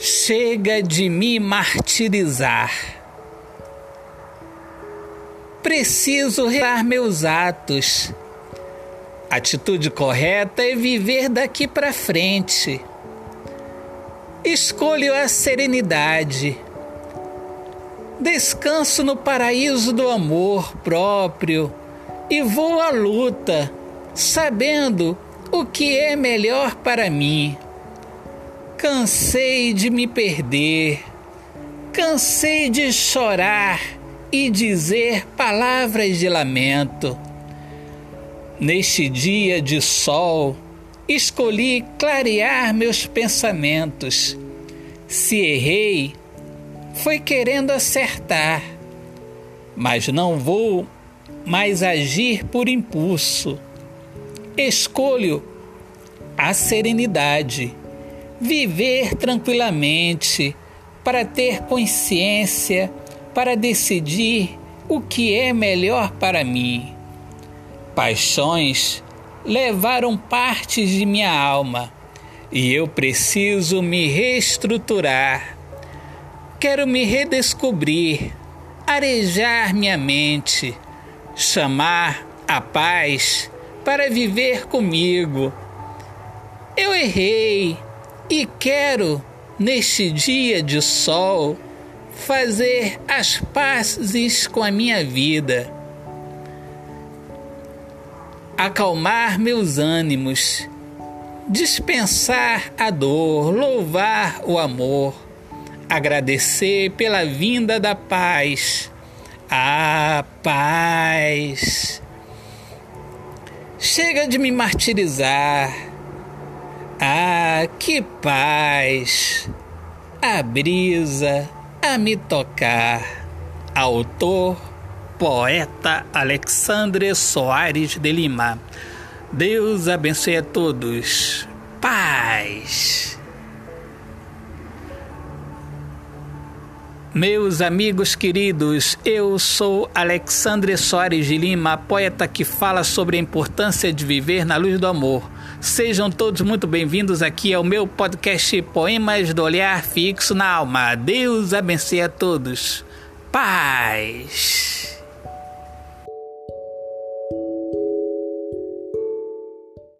Chega de me martirizar. Preciso rear meus atos. Atitude correta é viver daqui para frente. Escolho a serenidade. Descanso no paraíso do amor próprio e vou à luta, sabendo o que é melhor para mim. Cansei de me perder, cansei de chorar e dizer palavras de lamento. Neste dia de sol, escolhi clarear meus pensamentos. Se errei, foi querendo acertar, mas não vou mais agir por impulso. Escolho a serenidade viver tranquilamente, para ter consciência, para decidir o que é melhor para mim. Paixões levaram partes de minha alma e eu preciso me reestruturar. Quero me redescobrir, arejar minha mente, chamar a paz para viver comigo. Eu errei, e quero, neste dia de sol, fazer as pazes com a minha vida, acalmar meus ânimos, dispensar a dor, louvar o amor, agradecer pela vinda da paz. A paz. Chega de me martirizar que paz! A brisa a me tocar. Autor, poeta Alexandre Soares de Lima. Deus abençoe a todos. Paz! Meus amigos queridos, eu sou Alexandre Soares de Lima, poeta que fala sobre a importância de viver na luz do amor. Sejam todos muito bem-vindos aqui ao meu podcast Poemas do Olhar Fixo na Alma. Deus abençoe a todos. Paz.